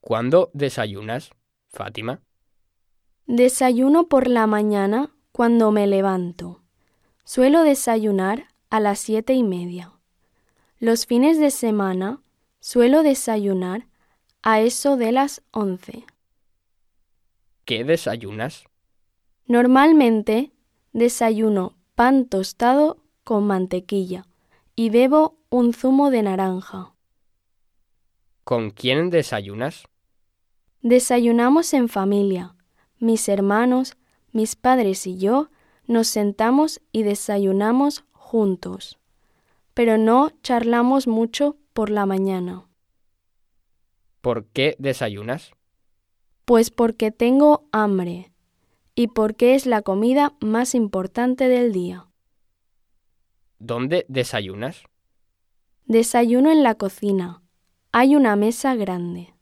¿Cuándo desayunas, Fátima? Desayuno por la mañana cuando me levanto. Suelo desayunar a las siete y media. Los fines de semana suelo desayunar a eso de las once. ¿Qué desayunas? Normalmente desayuno pan tostado con mantequilla y bebo un zumo de naranja. ¿Con quién desayunas? Desayunamos en familia. Mis hermanos, mis padres y yo nos sentamos y desayunamos juntos, pero no charlamos mucho por la mañana. ¿Por qué desayunas? Pues porque tengo hambre y porque es la comida más importante del día. ¿Dónde desayunas? Desayuno en la cocina. Hay una mesa grande.